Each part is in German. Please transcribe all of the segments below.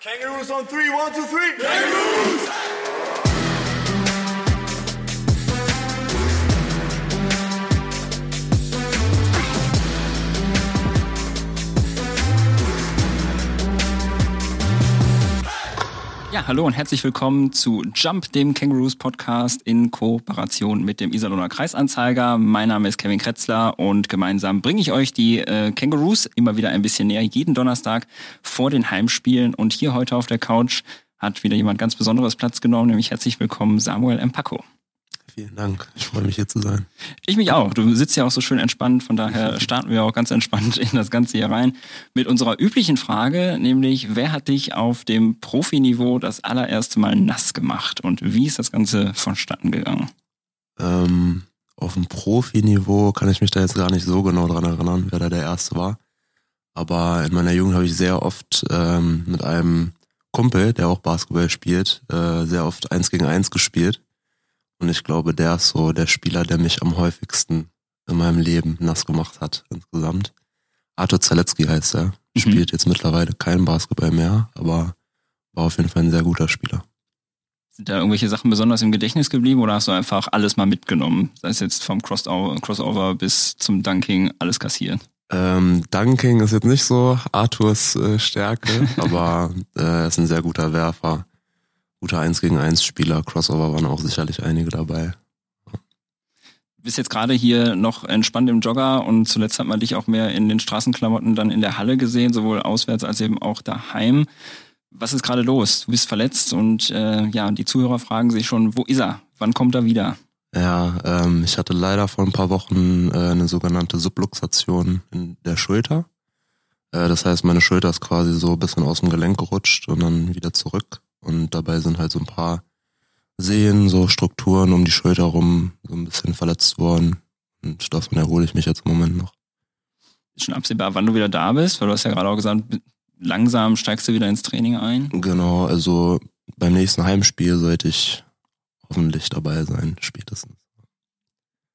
Kangaroos on three, one, two, three. Kangaroos! Ja, hallo und herzlich willkommen zu Jump, dem Kangaroos Podcast in Kooperation mit dem Iserlohner Kreisanzeiger. Mein Name ist Kevin Kretzler und gemeinsam bringe ich euch die äh, Kangaroos immer wieder ein bisschen näher, jeden Donnerstag vor den Heimspielen. Und hier heute auf der Couch hat wieder jemand ganz Besonderes Platz genommen, nämlich herzlich willkommen Samuel M. Vielen Dank. Ich freue mich hier zu sein. Ich mich auch. Du sitzt ja auch so schön entspannt, von daher starten wir auch ganz entspannt in das Ganze hier rein mit unserer üblichen Frage, nämlich wer hat dich auf dem Profiniveau das allererste Mal nass gemacht und wie ist das Ganze vonstatten gegangen? Ähm, auf dem Profiniveau kann ich mich da jetzt gar nicht so genau dran erinnern, wer da der Erste war. Aber in meiner Jugend habe ich sehr oft ähm, mit einem Kumpel, der auch Basketball spielt, äh, sehr oft eins gegen eins gespielt. Und ich glaube, der ist so der Spieler, der mich am häufigsten in meinem Leben nass gemacht hat insgesamt. Arthur Zaletzky heißt er. Mhm. Spielt jetzt mittlerweile kein Basketball mehr, aber war auf jeden Fall ein sehr guter Spieler. Sind da irgendwelche Sachen besonders im Gedächtnis geblieben oder hast du einfach alles mal mitgenommen? Sei es jetzt vom Crossover, Crossover bis zum Dunking, alles kassiert. Ähm, Dunking ist jetzt nicht so Arthurs äh, Stärke, aber äh, er ist ein sehr guter Werfer. Guter 1 gegen 1 Spieler, Crossover waren auch sicherlich einige dabei. Du bist jetzt gerade hier noch entspannt im Jogger und zuletzt hat man dich auch mehr in den Straßenklamotten dann in der Halle gesehen, sowohl auswärts als eben auch daheim. Was ist gerade los? Du bist verletzt und äh, ja, die Zuhörer fragen sich schon, wo ist er? Wann kommt er wieder? Ja, ähm, ich hatte leider vor ein paar Wochen äh, eine sogenannte Subluxation in der Schulter. Äh, das heißt, meine Schulter ist quasi so ein bisschen aus dem Gelenk gerutscht und dann wieder zurück. Und dabei sind halt so ein paar Sehnen, so Strukturen um die Schulter rum so ein bisschen verletzt worden. Und davon erhole ich mich jetzt im Moment noch. Ist schon absehbar, wann du wieder da bist? Weil du hast ja gerade auch gesagt, langsam steigst du wieder ins Training ein. Genau, also beim nächsten Heimspiel sollte ich hoffentlich dabei sein, spätestens.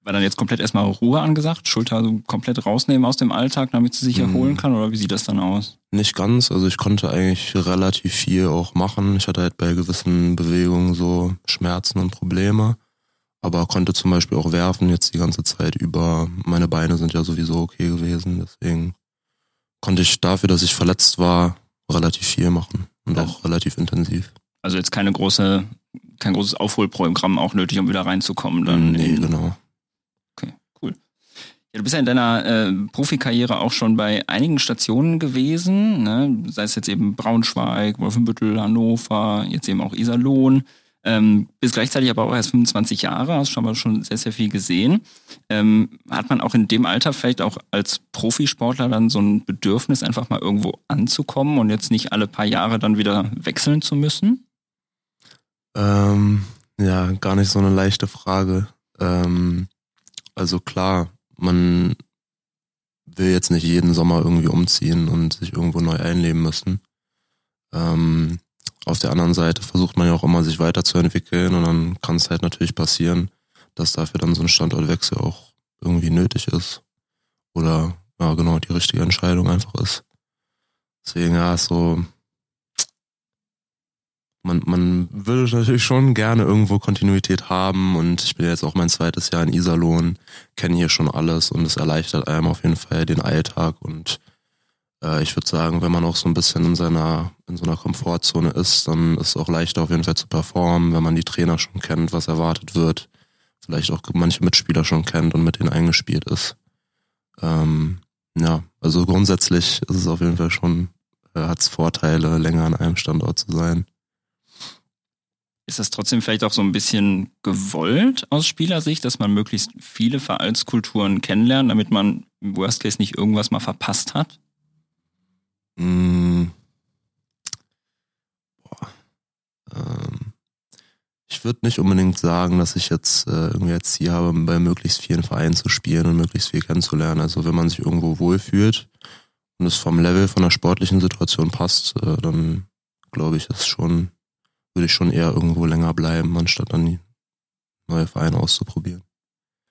War dann jetzt komplett erstmal Ruhe angesagt? Schulter so komplett rausnehmen aus dem Alltag, damit sie sich Mhm. erholen kann? Oder wie sieht das dann aus? Nicht ganz, also ich konnte eigentlich relativ viel auch machen. Ich hatte halt bei gewissen Bewegungen so Schmerzen und Probleme, aber konnte zum Beispiel auch werfen jetzt die ganze Zeit über. Meine Beine sind ja sowieso okay gewesen, deswegen konnte ich dafür, dass ich verletzt war, relativ viel machen und Ja. auch relativ intensiv. Also jetzt keine große, kein großes Aufholprogramm auch nötig, um wieder reinzukommen. Dann nee, genau. Ja, du bist ja in deiner äh, Profikarriere auch schon bei einigen Stationen gewesen, ne? sei es jetzt eben Braunschweig, Wolfenbüttel, Hannover, jetzt eben auch Iserlohn. Ähm, bist gleichzeitig aber auch erst 25 Jahre, hast schon mal schon sehr, sehr viel gesehen. Ähm, hat man auch in dem Alter vielleicht auch als Profisportler dann so ein Bedürfnis, einfach mal irgendwo anzukommen und jetzt nicht alle paar Jahre dann wieder wechseln zu müssen? Ähm, ja, gar nicht so eine leichte Frage. Ähm, also klar, man will jetzt nicht jeden Sommer irgendwie umziehen und sich irgendwo neu einleben müssen. Ähm, auf der anderen Seite versucht man ja auch immer, sich weiterzuentwickeln und dann kann es halt natürlich passieren, dass dafür dann so ein Standortwechsel auch irgendwie nötig ist. Oder ja, genau, die richtige Entscheidung einfach ist. Deswegen, ja, ist so, man, man würde natürlich schon gerne irgendwo Kontinuität haben und ich bin jetzt auch mein zweites Jahr in Iserlohn, kenne hier schon alles und es erleichtert einem auf jeden Fall den Alltag und äh, ich würde sagen, wenn man auch so ein bisschen in seiner, in so einer Komfortzone ist, dann ist es auch leichter auf jeden Fall zu performen, wenn man die Trainer schon kennt, was erwartet wird, vielleicht auch manche Mitspieler schon kennt und mit denen eingespielt ist. Ähm, ja, also grundsätzlich ist es auf jeden Fall schon, äh, hat es Vorteile, länger an einem Standort zu sein. Ist das trotzdem vielleicht auch so ein bisschen gewollt aus Spielersicht, dass man möglichst viele Vereinskulturen kennenlernt, damit man im Worst Case nicht irgendwas mal verpasst hat? Mm. Boah. Ähm. Ich würde nicht unbedingt sagen, dass ich jetzt äh, irgendwie als Ziel habe, bei möglichst vielen Vereinen zu spielen und möglichst viel kennenzulernen. Also wenn man sich irgendwo wohlfühlt und es vom Level von der sportlichen Situation passt, äh, dann glaube ich, ist schon, würde ich schon eher irgendwo länger bleiben, anstatt dann die neue Vereine auszuprobieren.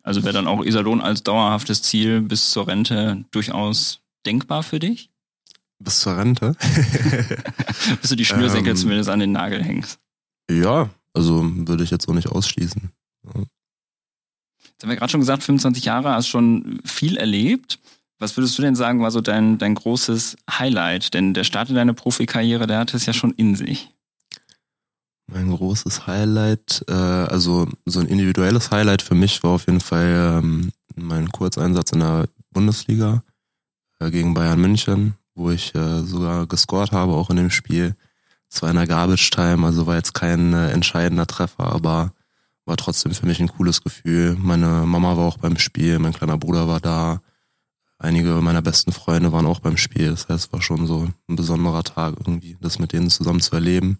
Also wäre dann auch Iserlohn als dauerhaftes Ziel bis zur Rente durchaus denkbar für dich? Bis zur Rente? Bis du die Schnürsenkel Ähm. zumindest an den Nagel hängst. ja, also würde ich jetzt auch nicht ausschließen. Jetzt haben wir gerade schon gesagt, 25 Jahre, hast schon viel erlebt. Was würdest du denn sagen, war so dein, dein großes Highlight? Denn der Start in deine Profikarriere, der hatte es ja schon in sich. Mein großes Highlight, äh, also so ein individuelles Highlight für mich war auf jeden Fall ähm, mein Kurzeinsatz in der Bundesliga äh, gegen Bayern München, wo ich äh, sogar gescored habe, auch in dem Spiel. Zwar in der Garbage Time, also war jetzt kein äh, entscheidender Treffer, aber war trotzdem für mich ein cooles Gefühl. Meine Mama war auch beim Spiel, mein kleiner Bruder war da, einige meiner besten Freunde waren auch beim Spiel. Das heißt, es war schon so ein besonderer Tag irgendwie, das mit denen zusammen zu erleben.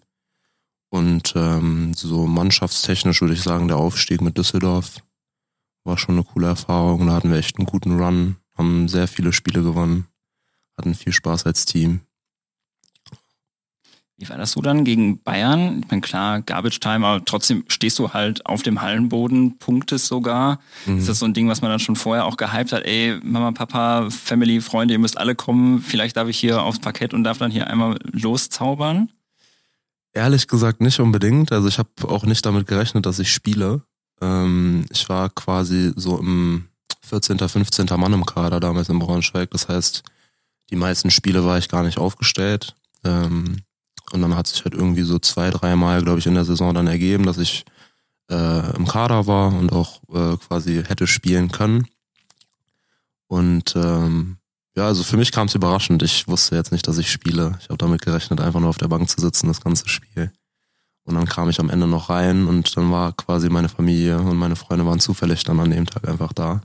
Und ähm, so mannschaftstechnisch würde ich sagen, der Aufstieg mit Düsseldorf war schon eine coole Erfahrung. Da hatten wir echt einen guten Run, haben sehr viele Spiele gewonnen, hatten viel Spaß als Team. Wie war das so dann gegen Bayern? Ich meine, klar, Garbage Time, aber trotzdem stehst du halt auf dem Hallenboden, punktest sogar. Mhm. Ist das so ein Ding, was man dann schon vorher auch gehypt hat? Ey, Mama, Papa, Family, Freunde, ihr müsst alle kommen. Vielleicht darf ich hier aufs Parkett und darf dann hier einmal loszaubern. Ehrlich gesagt nicht unbedingt. Also ich habe auch nicht damit gerechnet, dass ich spiele. Ähm, ich war quasi so im 14., 15. Mann im Kader damals in Braunschweig. Das heißt, die meisten Spiele war ich gar nicht aufgestellt. Ähm, und dann hat sich halt irgendwie so zwei, dreimal, glaube ich, in der Saison dann ergeben, dass ich äh, im Kader war und auch äh, quasi hätte spielen können. Und ähm, ja, also für mich kam es überraschend. Ich wusste jetzt nicht, dass ich spiele. Ich habe damit gerechnet, einfach nur auf der Bank zu sitzen, das ganze Spiel. Und dann kam ich am Ende noch rein und dann war quasi meine Familie und meine Freunde waren zufällig dann an dem Tag einfach da.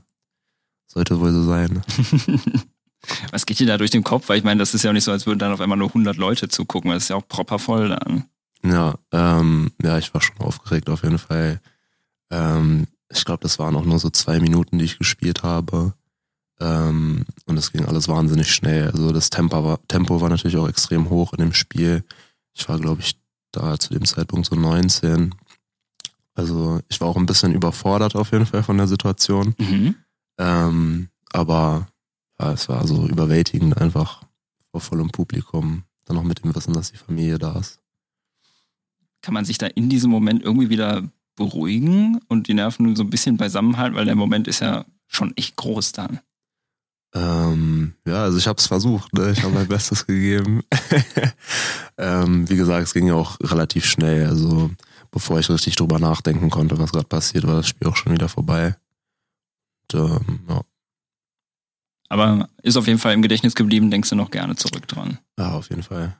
Sollte wohl so sein. Was geht dir da durch den Kopf? Weil ich meine, das ist ja auch nicht so, als würden dann auf einmal nur 100 Leute zugucken, das ist ja auch proper voll dann. Ja, ähm, ja, ich war schon aufgeregt auf jeden Fall. Ähm, ich glaube, das waren auch nur so zwei Minuten, die ich gespielt habe. Ähm, und es ging alles wahnsinnig schnell. Also das Tempo war, Tempo war natürlich auch extrem hoch in dem Spiel. Ich war, glaube ich, da zu dem Zeitpunkt so 19. Also ich war auch ein bisschen überfordert auf jeden Fall von der Situation. Mhm. Ähm, aber ja, es war so überwältigend einfach vor vollem Publikum. Dann noch mit dem Wissen, dass die Familie da ist. Kann man sich da in diesem Moment irgendwie wieder beruhigen und die Nerven so ein bisschen beisammenhalten, weil der Moment ist ja schon echt groß dann. Ähm, ja, also ich habe es versucht, ne? ich habe mein Bestes gegeben. ähm, wie gesagt, es ging ja auch relativ schnell. Also bevor ich richtig drüber nachdenken konnte, was gerade passiert, war das Spiel auch schon wieder vorbei. Und, ähm, ja. Aber ist auf jeden Fall im Gedächtnis geblieben, denkst du noch gerne zurück dran. ja, auf jeden Fall.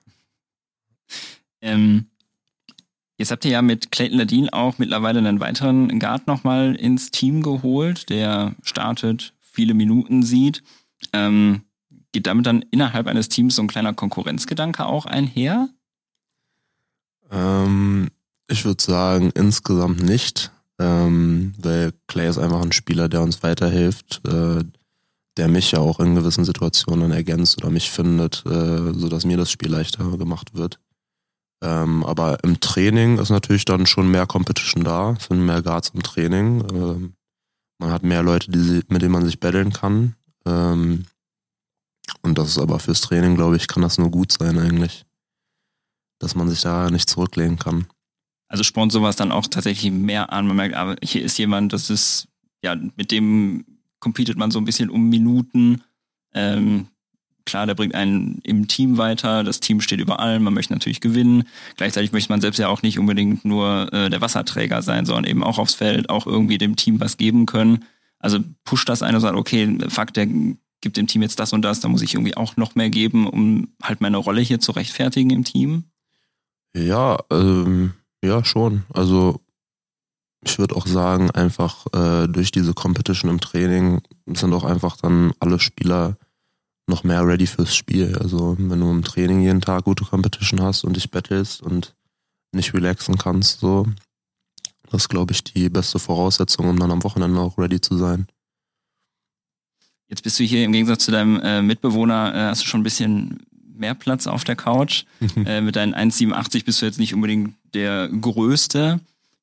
Ähm, jetzt habt ihr ja mit Clayton Ladin auch mittlerweile einen weiteren Guard nochmal ins Team geholt, der startet, viele Minuten sieht. Ähm, geht damit dann innerhalb eines Teams so ein kleiner Konkurrenzgedanke auch einher? Ähm, ich würde sagen, insgesamt nicht, ähm, weil Clay ist einfach ein Spieler, der uns weiterhilft, äh, der mich ja auch in gewissen Situationen ergänzt oder mich findet, äh, sodass mir das Spiel leichter gemacht wird. Ähm, aber im Training ist natürlich dann schon mehr Competition da, sind mehr Guards im Training. Ähm, man hat mehr Leute, die, mit denen man sich battlen kann. Ähm, und das ist aber fürs Training, glaube ich, kann das nur gut sein eigentlich dass man sich da nicht zurücklehnen kann. Also spornt sowas dann auch tatsächlich mehr an. Man merkt, aber hier ist jemand, das ist, ja, mit dem competet man so ein bisschen um Minuten. Ähm, klar, der bringt einen im Team weiter, das Team steht über allem, man möchte natürlich gewinnen. Gleichzeitig möchte man selbst ja auch nicht unbedingt nur äh, der Wasserträger sein, sondern eben auch aufs Feld, auch irgendwie dem Team was geben können. Also pusht das eine und sagt, okay, fuck, der gibt dem Team jetzt das und das, da muss ich irgendwie auch noch mehr geben, um halt meine Rolle hier zu rechtfertigen im Team. Ja, ähm, ja, schon. Also ich würde auch sagen, einfach äh, durch diese Competition im Training sind auch einfach dann alle Spieler noch mehr ready fürs Spiel. Also wenn du im Training jeden Tag gute Competition hast und dich battlest und nicht relaxen kannst, so, das ist, glaube ich, die beste Voraussetzung, um dann am Wochenende auch ready zu sein. Jetzt bist du hier im Gegensatz zu deinem äh, Mitbewohner, äh, hast du schon ein bisschen mehr Platz auf der Couch. äh, mit deinen 1,87 bist du jetzt nicht unbedingt der Größte.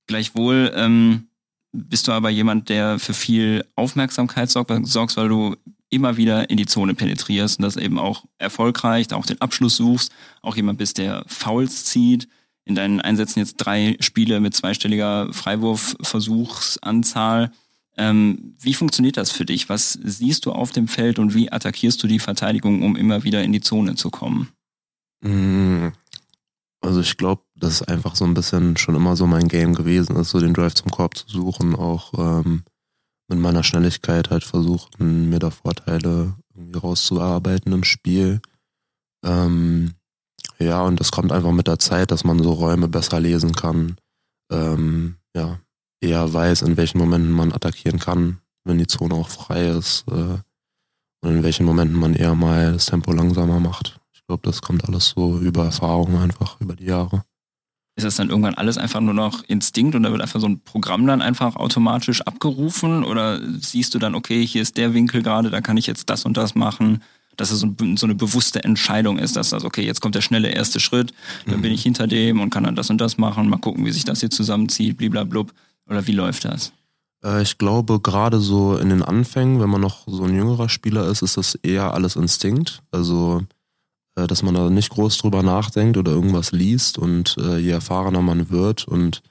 Gleichwohl ähm, bist du aber jemand, der für viel Aufmerksamkeit sorgt, sorgst, weil du immer wieder in die Zone penetrierst und das eben auch erfolgreich, auch den Abschluss suchst, auch jemand bist, der Fouls zieht. In deinen Einsätzen jetzt drei Spiele mit zweistelliger Freiwurfversuchsanzahl. Ähm, wie funktioniert das für dich? Was siehst du auf dem Feld und wie attackierst du die Verteidigung, um immer wieder in die Zone zu kommen? Mm, also ich glaube, das ist einfach so ein bisschen schon immer so mein Game gewesen ist, so den Drive zum Korb zu suchen, auch ähm, mit meiner Schnelligkeit halt versuchen, mir da Vorteile irgendwie rauszuarbeiten im Spiel. Ähm, ja, und das kommt einfach mit der Zeit, dass man so Räume besser lesen kann. Ähm, ja, eher weiß, in welchen Momenten man attackieren kann, wenn die Zone auch frei ist. Äh, und in welchen Momenten man eher mal das Tempo langsamer macht. Ich glaube, das kommt alles so über Erfahrung einfach, über die Jahre. Ist das dann irgendwann alles einfach nur noch Instinkt und da wird einfach so ein Programm dann einfach automatisch abgerufen? Oder siehst du dann, okay, hier ist der Winkel gerade, da kann ich jetzt das und das machen? Dass es so, so eine bewusste Entscheidung ist, dass das, okay, jetzt kommt der schnelle erste Schritt, dann mhm. bin ich hinter dem und kann dann das und das machen, mal gucken, wie sich das hier zusammenzieht, bliblablub. Oder wie läuft das? Äh, ich glaube, gerade so in den Anfängen, wenn man noch so ein jüngerer Spieler ist, ist das eher alles Instinkt. Also, äh, dass man da nicht groß drüber nachdenkt oder irgendwas liest und äh, je erfahrener man wird und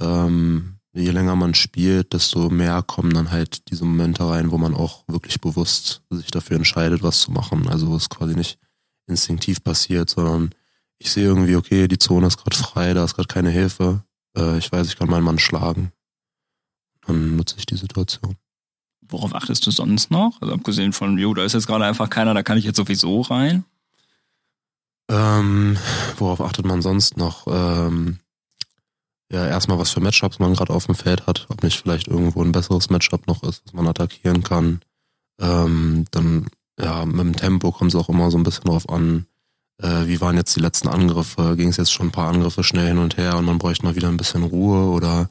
ähm, je länger man spielt, desto mehr kommen dann halt diese Momente rein, wo man auch wirklich bewusst sich dafür entscheidet, was zu machen. Also wo es quasi nicht instinktiv passiert, sondern ich sehe irgendwie, okay, die Zone ist gerade frei, da ist gerade keine Hilfe äh, ich weiß, ich kann meinen Mann schlagen. Dann nutze ich die Situation. Worauf achtest du sonst noch? Also abgesehen von, jo, da ist jetzt gerade einfach keiner, da kann ich jetzt sowieso rein. Ähm, worauf achtet man sonst noch? Ähm, ja, erstmal, was für Matchups man gerade auf dem Feld hat, ob nicht vielleicht irgendwo ein besseres Matchup noch ist, das man attackieren kann. Ähm, dann, ja, mit dem Tempo kommt es auch immer so ein bisschen drauf an, äh, wie waren jetzt die letzten Angriffe? Ging es jetzt schon ein paar Angriffe schnell hin und her und man bräuchte mal wieder ein bisschen Ruhe oder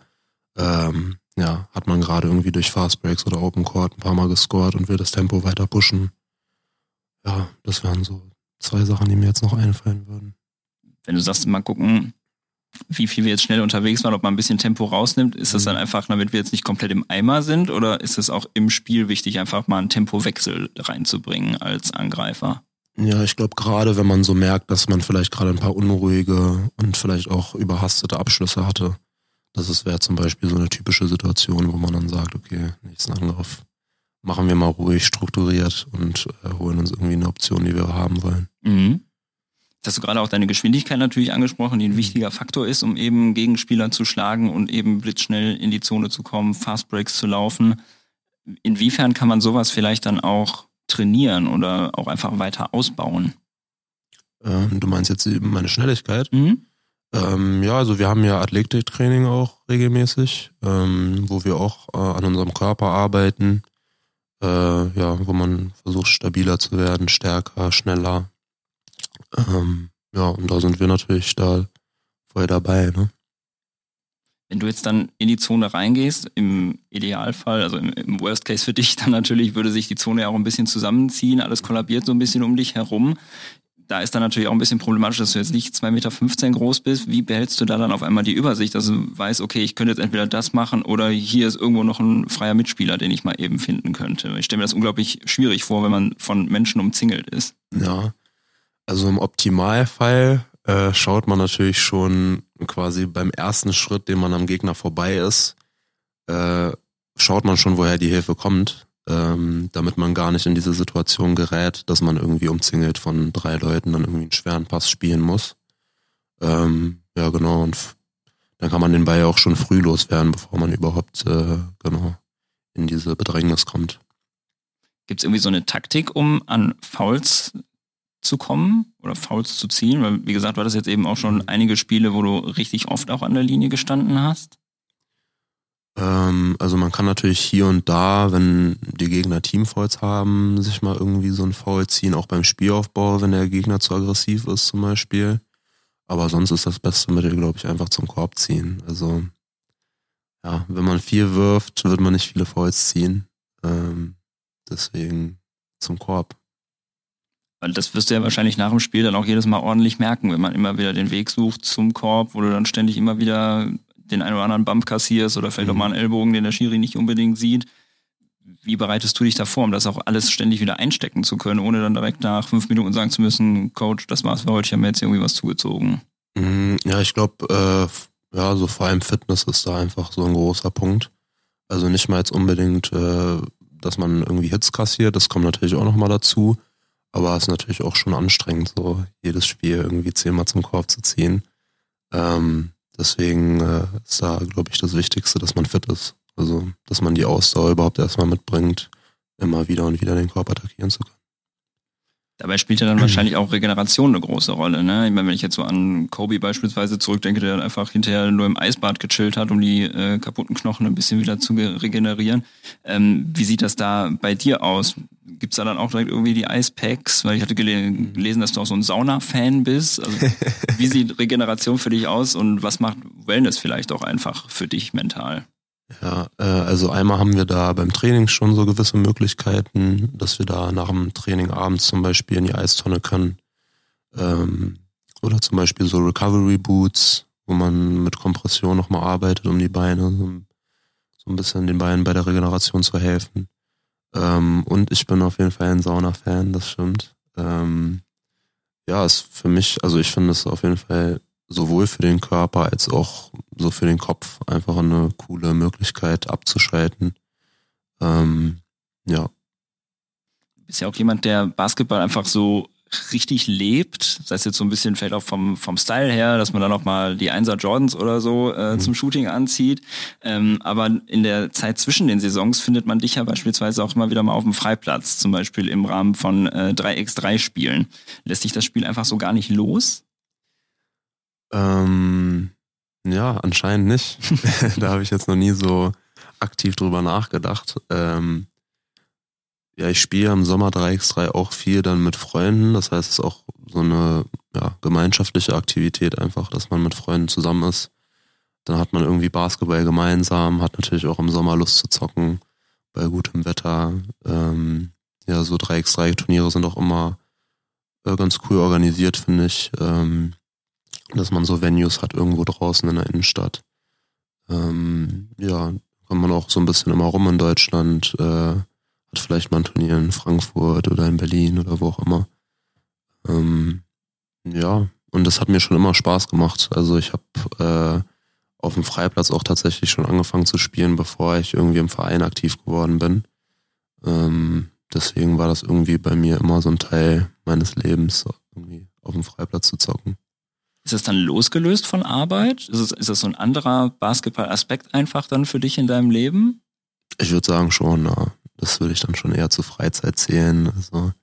ähm, ja, hat man gerade irgendwie durch Fast Breaks oder Open Court ein paar Mal gescored und will das Tempo weiter pushen? Ja, das wären so zwei Sachen, die mir jetzt noch einfallen würden. Wenn du sagst, mal gucken, wie viel wir jetzt schnell unterwegs waren, ob man ein bisschen Tempo rausnimmt, ist das mhm. dann einfach, damit wir jetzt nicht komplett im Eimer sind oder ist es auch im Spiel wichtig, einfach mal einen Tempowechsel reinzubringen als Angreifer? Ja, ich glaube gerade, wenn man so merkt, dass man vielleicht gerade ein paar unruhige und vielleicht auch überhastete Abschlüsse hatte, das wäre zum Beispiel so eine typische Situation, wo man dann sagt, okay, nächsten Angriff machen wir mal ruhig, strukturiert und äh, holen uns irgendwie eine Option, die wir haben wollen. Mhm. Hast du gerade auch deine Geschwindigkeit natürlich angesprochen, die ein wichtiger Faktor ist, um eben Gegenspieler zu schlagen und eben blitzschnell in die Zone zu kommen, Fast Breaks zu laufen. Inwiefern kann man sowas vielleicht dann auch trainieren oder auch einfach weiter ausbauen? Ähm, du meinst jetzt eben meine Schnelligkeit? Mhm. Ähm, ja, also wir haben ja Athletiktraining auch regelmäßig, ähm, wo wir auch äh, an unserem Körper arbeiten, äh, ja, wo man versucht stabiler zu werden, stärker, schneller. Ähm, ja, und da sind wir natürlich da voll dabei, ne? Wenn du jetzt dann in die Zone reingehst, im Idealfall, also im, im, Worst Case für dich dann natürlich, würde sich die Zone ja auch ein bisschen zusammenziehen, alles kollabiert so ein bisschen um dich herum. Da ist dann natürlich auch ein bisschen problematisch, dass du jetzt nicht 2,15 Meter groß bist. Wie behältst du da dann auf einmal die Übersicht, dass du weißt, okay, ich könnte jetzt entweder das machen oder hier ist irgendwo noch ein freier Mitspieler, den ich mal eben finden könnte. Ich stelle mir das unglaublich schwierig vor, wenn man von Menschen umzingelt ist. Ja, also im Optimalfall äh, schaut man natürlich schon quasi beim ersten Schritt, den man am Gegner vorbei ist, äh, schaut man schon, woher die Hilfe kommt, ähm, damit man gar nicht in diese Situation gerät, dass man irgendwie umzingelt von drei Leuten dann irgendwie einen schweren Pass spielen muss. Ähm, ja, genau, und dann kann man den Ball ja auch schon früh loswerden, bevor man überhaupt äh, genau in diese Bedrängnis kommt. Gibt es irgendwie so eine Taktik, um an Fouls zu kommen oder Fouls zu ziehen? Weil, wie gesagt, war das jetzt eben auch schon einige Spiele, wo du richtig oft auch an der Linie gestanden hast? Ähm, also man kann natürlich hier und da, wenn die Gegner Teamfouls haben, sich mal irgendwie so ein Foul ziehen, auch beim Spielaufbau, wenn der Gegner zu aggressiv ist zum Beispiel. Aber sonst ist das beste Mittel, glaube ich, einfach zum Korb ziehen. Also ja, wenn man viel wirft, wird man nicht viele Fouls ziehen. Ähm, deswegen zum Korb. Weil das wirst du ja wahrscheinlich nach dem Spiel dann auch jedes Mal ordentlich merken, wenn man immer wieder den Weg sucht zum Korb, wo du dann ständig immer wieder den einen oder anderen Bump kassierst oder vielleicht mhm. auch mal einen Ellbogen, den der Schiri nicht unbedingt sieht. wie bereitest du dich da vor, um das auch alles ständig wieder einstecken zu können, ohne dann direkt nach fünf Minuten sagen zu müssen, Coach, das war's für heute, ich habe mir jetzt irgendwie was zugezogen? Mm, ja, ich glaube, äh, ja, so vor allem Fitness ist da einfach so ein großer Punkt. Also nicht mal jetzt unbedingt, äh, dass man irgendwie Hits kassiert, das kommt natürlich auch nochmal dazu. Aber es ist natürlich auch schon anstrengend, so jedes Spiel irgendwie zehnmal zum Korb zu ziehen. Ähm, deswegen äh, ist da, glaube ich, das Wichtigste, dass man fit ist. Also, dass man die Ausdauer überhaupt erstmal mitbringt, immer wieder und wieder den Korb attackieren zu können. Dabei spielt ja dann wahrscheinlich auch Regeneration eine große Rolle. Ne? Ich meine, wenn ich jetzt so an Kobe beispielsweise zurückdenke, der dann einfach hinterher nur im Eisbad gechillt hat, um die äh, kaputten Knochen ein bisschen wieder zu regenerieren. Ähm, wie sieht das da bei dir aus? Gibt's da dann auch direkt irgendwie die Eispacks? Weil ich hatte gele gelesen, dass du auch so ein Sauna-Fan bist. Also, wie sieht Regeneration für dich aus und was macht Wellness vielleicht auch einfach für dich mental? Ja, äh, also einmal haben wir da beim Training schon so gewisse Möglichkeiten, dass wir da nach dem Training abends zum Beispiel in die Eistonne können. Ähm, oder zum Beispiel so Recovery Boots, wo man mit Kompression nochmal arbeitet, um die Beine so, ein bisschen den Beinen bei der Regeneration zu helfen. Ähm, und ich bin auf jeden Fall ein Sauna-Fan, das stimmt. Ähm, ja, ist für mich, also ich finde es auf jeden Fall sowohl für den Körper als auch so für den Kopf einfach eine coole Möglichkeit abzuschalten. Ähm, ja. Du bist ja auch jemand, der Basketball einfach so richtig lebt, sei es jetzt so ein bisschen vielleicht auch vom, vom Style her, dass man dann auch mal die Einser Jordans oder so äh, mhm. zum Shooting anzieht. Ähm, aber in der Zeit zwischen den Saisons findet man dich ja beispielsweise auch immer wieder mal auf dem Freiplatz, zum Beispiel im Rahmen von äh, 3x3 Spielen. Lässt sich das Spiel einfach so gar nicht los? Ähm, ja, anscheinend nicht. da habe ich jetzt noch nie so aktiv drüber nachgedacht. Ähm, ja, ich spiele im Sommer 3x3 auch viel dann mit Freunden. Das heißt, es ist auch so eine ja, gemeinschaftliche Aktivität einfach, dass man mit Freunden zusammen ist. Dann hat man irgendwie Basketball gemeinsam, hat natürlich auch im Sommer Lust zu zocken bei gutem Wetter. Ähm, ja, so 3x3-Turniere sind auch immer äh, ganz cool organisiert, finde ich. Ähm, dass man so Venues hat irgendwo draußen in der Innenstadt. Ähm, ja, kommt man auch so ein bisschen immer rum in Deutschland, äh, hat vielleicht mal ein Turnier in Frankfurt oder in Berlin oder wo auch immer. Ähm, ja, und das hat mir schon immer Spaß gemacht. Also ich habe äh, auf dem Freiplatz auch tatsächlich schon angefangen zu spielen, bevor ich irgendwie im Verein aktiv geworden bin. Ähm, deswegen war das irgendwie bei mir immer so ein Teil meines Lebens, irgendwie auf dem Freiplatz zu zocken. Ist das dann losgelöst von Arbeit? Ist, es, ist das so ein anderer Basketball-Aspekt einfach dann für dich in deinem Leben? Ich würde sagen schon, ja. Das würde ich dann schon eher zur Freizeit zählen. Also,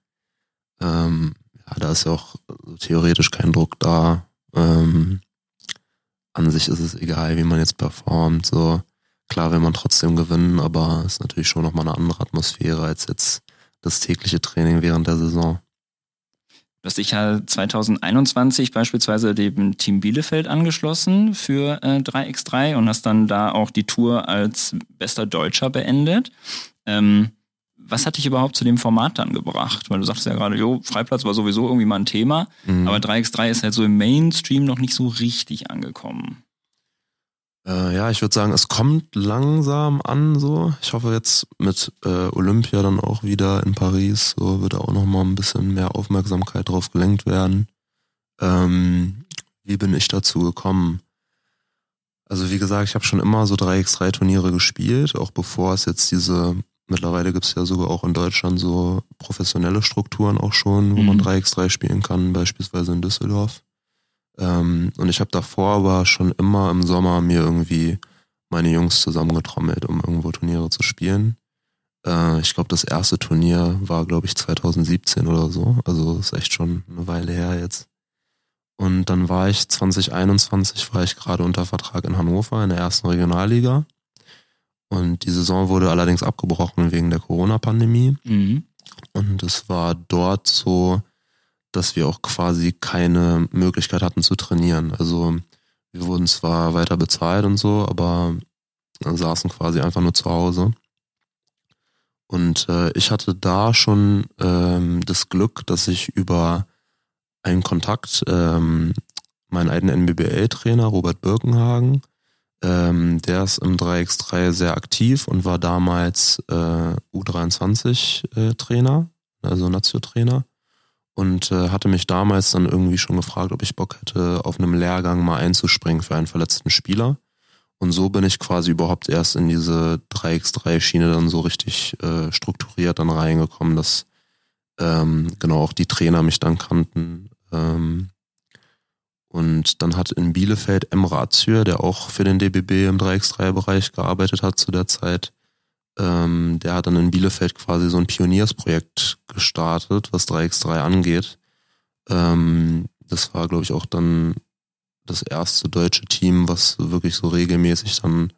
ähm, ja, da ist ja auch theoretisch kein Druck da. Ähm, an sich ist es egal, wie man jetzt performt. So klar will man trotzdem gewinnen, aber es ist natürlich schon nochmal eine andere Atmosphäre als jetzt das tägliche Training während der Saison. Du hast dich ja 2021 beispielsweise dem Team Bielefeld angeschlossen für äh, 3x3 und hast dann da auch die Tour als bester Deutscher beendet. Ähm, was hat dich überhaupt zu dem Format dann gebracht? Weil du sagst ja gerade, jo, Freiplatz war sowieso irgendwie mal ein Thema, mhm. aber 3x3 ist halt so im Mainstream noch nicht so richtig angekommen. Äh, ja, ich würde sagen, es kommt langsam an so. Ich hoffe jetzt mit äh, Olympia dann auch wieder in Paris, so wird auch nochmal ein bisschen mehr Aufmerksamkeit drauf gelenkt werden. Ähm, wie bin ich dazu gekommen? Also wie gesagt, ich habe schon immer so 3x3 Turniere gespielt, auch bevor es jetzt diese, mittlerweile gibt's ja sogar auch in Deutschland so professionelle Strukturen auch schon, wo mhm. man 3x3 spielen kann, beispielsweise in Düsseldorf. Ähm, und ich habe davor aber schon immer im Sommer mir irgendwie meine Jungs zusammengetrommelt, um irgendwo Turniere zu spielen. Äh, ich glaube, das erste Turnier war, glaube ich, 2017 oder so. Also ist echt schon eine Weile her jetzt. Und dann war ich 2021 war ich gerade unter Vertrag in Hannover in der ersten Regionalliga. Und die Saison wurde allerdings abgebrochen wegen der Corona-Pandemie. Mhm. Und es war dort so, dass wir auch quasi keine Möglichkeit hatten zu trainieren. Also wir wurden zwar weiter bezahlt und so, aber saßen quasi einfach nur zu Hause. Und äh, ich hatte da schon ähm, das Glück, dass ich über einen Kontakt ähm, meinen alten NBBL-Trainer Robert Birkenhagen Ähm, der ist im 3x3 sehr aktiv und war damals äh, U23-Trainer, äh, also Nazio-Trainer. Und äh, hatte mich damals dann irgendwie schon gefragt, ob ich Bock hätte, auf einem Lehrgang mal einzuspringen für einen verletzten Spieler. Und so bin ich quasi überhaupt erst in diese 3x3-Schiene dann so richtig äh, strukturiert dann reingekommen, dass ähm, genau auch die Trainer mich dann kannten. Ähm, und dann hat in Bielefeld Emre Azür, der auch für den DBB im 3x3-Bereich gearbeitet hat zu der Zeit, ähm, der hat dann in Bielefeld quasi so ein Pioniersprojekt gestartet, was 3x3 angeht. Ähm, das war, glaube ich, auch dann das erste deutsche Team, was wirklich so regelmäßig dann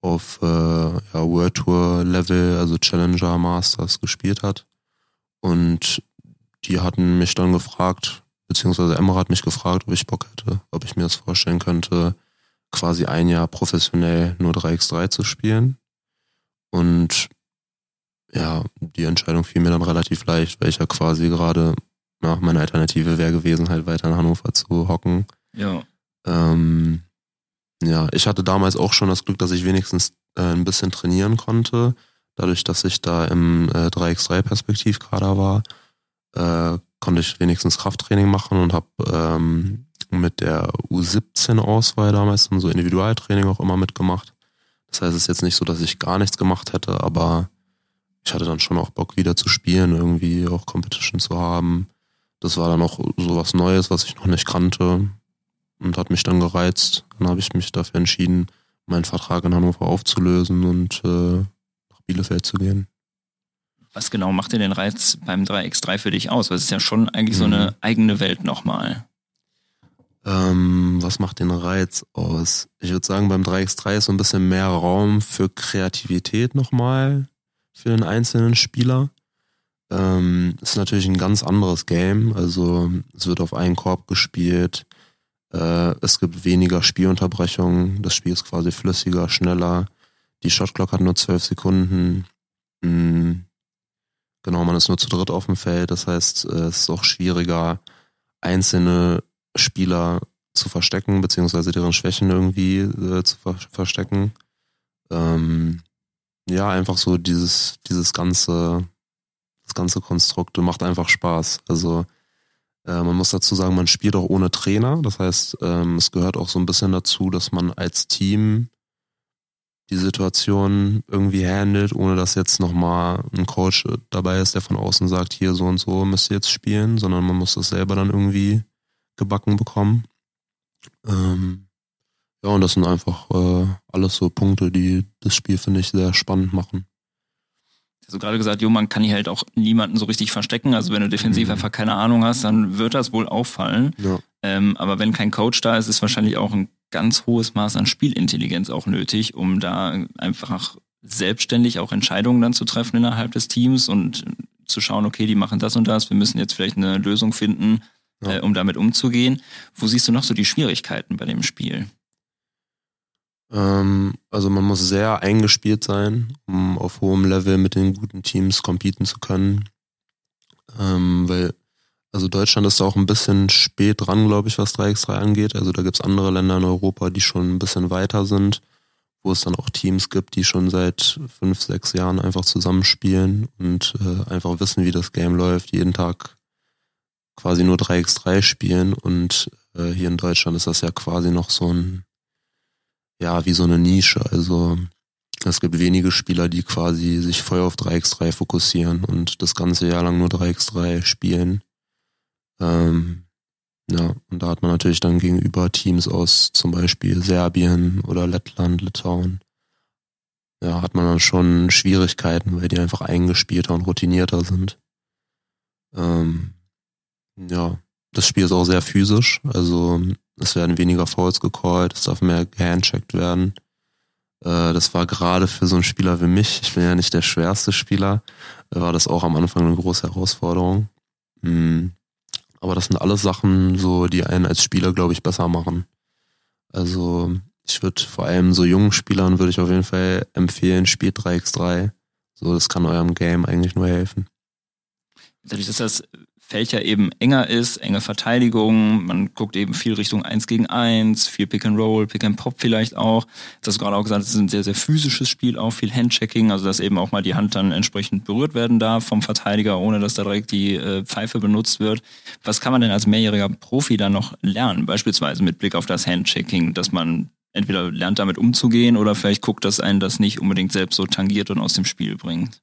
auf äh, ja, World Tour Level, also Challenger Masters gespielt hat. Und die hatten mich dann gefragt, beziehungsweise Emma hat mich gefragt, ob ich Bock hätte, ob ich mir das vorstellen könnte, quasi ein Jahr professionell nur 3x3 zu spielen. Und ja, die Entscheidung fiel mir dann relativ leicht, weil ich ja quasi gerade, ja, meine Alternative wäre gewesen, halt weiter in Hannover zu hocken. Ja. Ähm, ja, ich hatte damals auch schon das Glück, dass ich wenigstens äh, ein bisschen trainieren konnte. Dadurch, dass ich da im äh, 3x3-Perspektivkader war, äh, konnte ich wenigstens Krafttraining machen und habe ähm, mit der U17-Auswahl damals dann so Individualtraining auch immer mitgemacht. Das heißt, es ist jetzt nicht so, dass ich gar nichts gemacht hätte, aber ich hatte dann schon auch Bock wieder zu spielen, irgendwie auch Competition zu haben. Das war dann auch so was Neues, was ich noch nicht kannte und hat mich dann gereizt. Dann habe ich mich dafür entschieden, meinen Vertrag in Hannover aufzulösen und äh, nach Bielefeld zu gehen. Was genau macht dir den Reiz beim 3x3 für dich aus? Weil es ist ja schon eigentlich so eine eigene Welt nochmal. Ähm, was macht den Reiz aus? Ich würde sagen, beim 3x3 ist so ein bisschen mehr Raum für Kreativität nochmal für den einzelnen Spieler. Ähm, ist natürlich ein ganz anderes Game. Also es wird auf einen Korb gespielt. Äh, es gibt weniger Spielunterbrechungen. Das Spiel ist quasi flüssiger, schneller. Die Shotclock hat nur zwölf Sekunden. Mhm. Genau, man ist nur zu dritt auf dem Feld. Das heißt, äh, es ist auch schwieriger, einzelne Spieler zu verstecken, beziehungsweise deren Schwächen irgendwie äh, zu ver verstecken. Ähm, ja, einfach so dieses, dieses ganze, das ganze Konstrukt macht einfach Spaß. Also äh, man muss dazu sagen, man spielt auch ohne Trainer. Das heißt, ähm, es gehört auch so ein bisschen dazu, dass man als Team die Situation irgendwie handelt, ohne dass jetzt nochmal ein Coach dabei ist, der von außen sagt, hier so und so müsst ihr jetzt spielen, sondern man muss das selber dann irgendwie gebacken bekommen. Ähm, ja, und das sind einfach äh, alles so Punkte, die das Spiel, finde ich, sehr spannend machen. Also gerade gesagt, jo, man kann hier halt auch niemanden so richtig verstecken. Also wenn du defensiv mhm. einfach keine Ahnung hast, dann wird das wohl auffallen. Ja. Ähm, aber wenn kein Coach da ist, ist wahrscheinlich auch ein ganz hohes Maß an Spielintelligenz auch nötig, um da einfach selbstständig auch Entscheidungen dann zu treffen innerhalb des Teams und zu schauen, okay, die machen das und das, wir müssen jetzt vielleicht eine Lösung finden, ja. äh, um damit umzugehen. Wo siehst du noch so die Schwierigkeiten bei dem Spiel? Ähm, also man muss sehr eingespielt sein, um auf hohem Level mit den guten Teams competen zu können. Ähm, weil also Deutschland ist auch ein bisschen spät dran, glaube ich, was 3x3 angeht. Also da gibt's andere Länder in Europa, die schon ein bisschen weiter sind, wo es dann auch Teams gibt, die schon seit fünf, sechs Jahren einfach zusammenspielen und äh, einfach wissen, wie das Game läuft, jeden Tag quasi nur 3x3 spielen. Und äh, hier in Deutschland ist das ja quasi noch so ein, ja, wie so eine Nische. Also es gibt wenige Spieler, die quasi sich voll auf 3x3 fokussieren und das ganze Jahr lang nur 3x3 spielen. Ähm, ja, und da hat man natürlich dann gegenüber Teams aus zum Beispiel Serbien oder Lettland, Litauen, ja, hat man dann schon Schwierigkeiten, weil die einfach eingespielter und routinierter sind. Ähm, ja, das Spiel ist auch sehr physisch, also es werden weniger Fouls gecallt, es darf mehr gehandcheckt werden. Äh, das war gerade für so einen Spieler wie mich, ich bin ja nicht der schwerste Spieler, war das auch am Anfang eine große Herausforderung. Hm. Aber das sind alles Sachen, so, die einen als Spieler, glaube ich, besser machen. Also, ich würde vor allem so jungen Spielern würde ich auf jeden Fall empfehlen, spielt 3x3. So, das kann eurem Game eigentlich nur helfen. Dadurch, dass das Ja eben enger ist, enge Verteidigung, man guckt eben viel Richtung 1 gegen 1, viel Pick and Roll, Pick and Pop vielleicht auch. Das hast gerade auch gesagt, es ist ein sehr, sehr physisches Spiel, auch viel Handchecking, also dass eben auch mal die Hand dann entsprechend berührt werden darf vom Verteidiger, ohne dass da direkt die äh, Pfeife benutzt wird. Was kann man denn als mehrjähriger Profi dann noch lernen? Beispielsweise mit Blick auf das Handchecking, dass man entweder lernt damit umzugehen oder vielleicht guckt, dass einen das nicht unbedingt selbst so tangiert und aus dem Spiel bringt.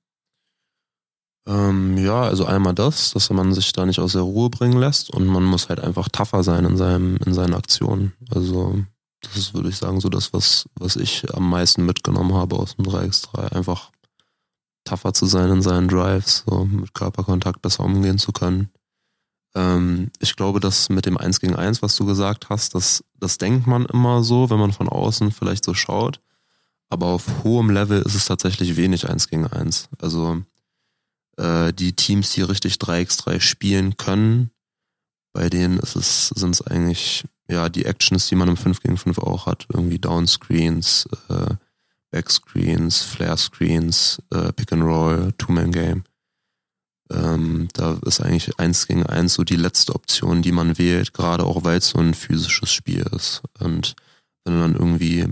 Ähm, ja, also einmal das, dass man sich da nicht aus der Ruhe bringen lässt und man muss halt einfach tougher sein in seinem, in seinen Aktionen. Also das ist, würde ich sagen, so das, was, was ich am meisten mitgenommen habe aus dem 3x3. Einfach tougher zu sein in seinen Drives, so mit Körperkontakt besser umgehen zu können. Ähm, ich glaube, dass mit dem 1 gegen 1, was du gesagt hast, das, das denkt man immer so, wenn man von außen vielleicht so schaut. Aber auf hohem Level ist es tatsächlich wenig 1 gegen 1. Also äh, die Teams, die richtig 3x3 spielen können, bei denen ist es, sind es eigentlich ja die Actions, die man im 5 gegen 5 auch hat. Irgendwie Downscreens, äh, Backscreens, Flare Screens, äh, Pick and Roll, Two-Man-Game. Ähm, da ist eigentlich eins gegen eins so die letzte Option, die man wählt, gerade auch weil es so ein physisches Spiel ist. Und wenn du dann irgendwie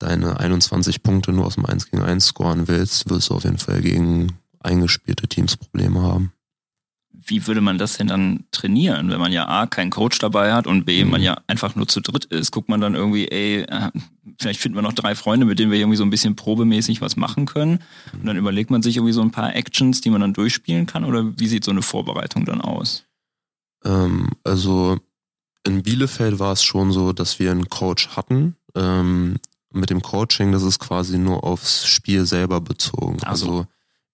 deine 21 Punkte nur aus dem 1 gegen 1 scoren willst, wirst du auf jeden Fall gegen eingespielte Teams Probleme haben. Wie würde man das denn dann trainieren, wenn man ja A, keinen Coach dabei hat und B, mhm. man ja einfach nur zu dritt ist? Guckt man dann irgendwie, ey, äh, vielleicht finden wir noch drei Freunde, mit denen wir irgendwie so ein bisschen probemäßig was machen können. Und dann überlegt man sich irgendwie so ein paar Actions, die man dann durchspielen kann oder wie sieht so eine Vorbereitung dann aus? Ähm, also in Bielefeld war es schon so, dass wir einen Coach hatten. Ähm, mit dem Coaching, das ist quasi nur aufs Spiel selber bezogen. Also, also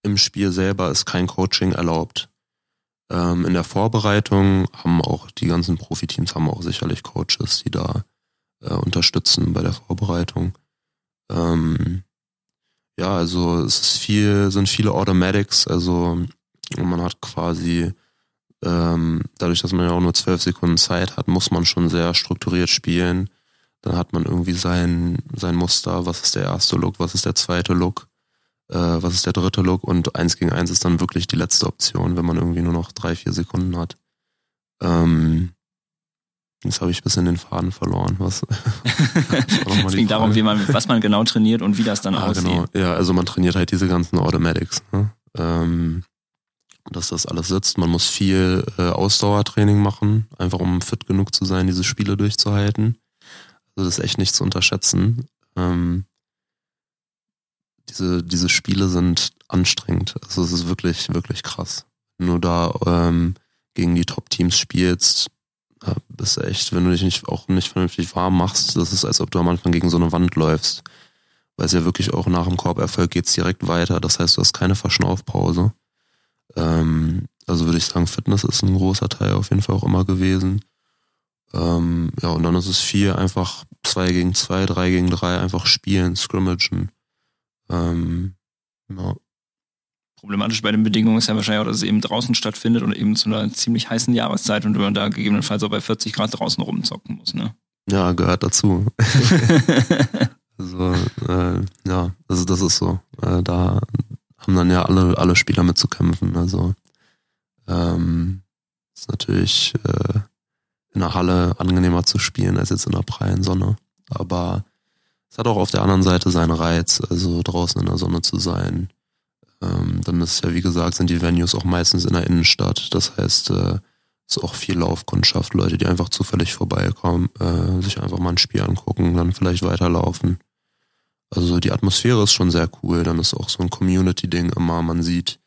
im Spiel selber ist kein Coaching erlaubt. Ähm, in der Vorbereitung haben auch die ganzen Profiteams haben auch sicherlich Coaches, die da äh, unterstützen bei der Vorbereitung. Ähm, ja, also es ist viel, sind viele Automatics, also man hat quasi ähm, dadurch, dass man ja auch nur zwölf Sekunden Zeit hat, muss man schon sehr strukturiert spielen. Dann hat man irgendwie sein, sein Muster, was ist der erste Look, was ist der zweite Look äh, was ist der dritte Look und eins gegen eins ist dann wirklich die letzte Option, wenn man irgendwie nur noch drei, vier Sekunden hat. Ähm, jetzt habe ich ein bisschen den Faden verloren. Was, es ging darum, wie man, was man genau trainiert und wie das dann ah, aussieht. Genau. Ja, also man trainiert halt diese ganzen Automatics. Ne? Ähm, dass das alles sitzt. Man muss viel äh, Ausdauertraining machen, einfach um fit genug zu sein, diese Spiele durchzuhalten. Also das ist echt nicht zu unterschätzen. Ähm, diese, diese Spiele sind anstrengend. Also es ist wirklich, wirklich krass. Nur da ähm, gegen die Top-Teams spielst, ja, bist echt, wenn du dich nicht, auch nicht vernünftig warm machst, das ist, als ob du am Anfang gegen so eine Wand läufst. Weil es ja wirklich auch nach dem Korberfolg geht's direkt weiter. Das heißt, du hast keine Verschnaufpause. Ähm, also würde ich sagen, Fitness ist ein großer Teil auf jeden Fall auch immer gewesen. Ähm, ja, und dann ist es viel einfach zwei gegen zwei, drei gegen drei, einfach spielen, scrimmagen. Ähm, ja. Problematisch bei den Bedingungen ist ja wahrscheinlich auch, dass es eben draußen stattfindet und eben zu einer ziemlich heißen Jahreszeit und man da gegebenenfalls auch bei 40 Grad draußen rumzocken muss, ne? Ja, gehört dazu. also, äh, ja, also das ist so. Äh, da haben dann ja alle, alle Spieler mitzukämpfen. Also ähm, ist natürlich äh, in der Halle angenehmer zu spielen als jetzt in der prallen Sonne. Aber es hat auch auf der anderen Seite seinen Reiz, also draußen in der Sonne zu sein. Ähm, dann ist ja, wie gesagt, sind die Venues auch meistens in der Innenstadt. Das heißt, äh, ist auch viel Laufkundschaft, Leute, die einfach zufällig vorbeikommen, äh, sich einfach mal ein Spiel angucken, dann vielleicht weiterlaufen. Also die Atmosphäre ist schon sehr cool. Dann ist auch so ein Community-Ding immer. Man sieht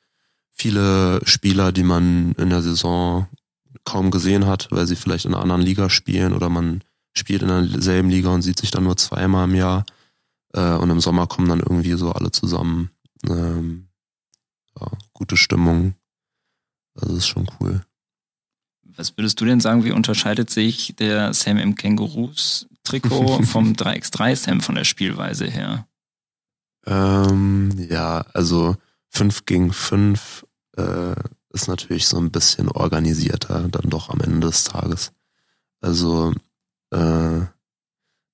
viele Spieler, die man in der Saison kaum gesehen hat, weil sie vielleicht in einer anderen Liga spielen oder man spielt in derselben Liga und sieht sich dann nur zweimal im Jahr. Äh, und im Sommer kommen dann irgendwie so alle zusammen. Ähm, ja, gute Stimmung. Das ist schon cool. Was würdest du denn sagen, wie unterscheidet sich der Sam im Kängurus Trikot vom 3x3 Sam von der Spielweise her? Ähm, ja, also 5 gegen 5 äh, ist natürlich so ein bisschen organisierter dann doch am Ende des Tages. Also äh,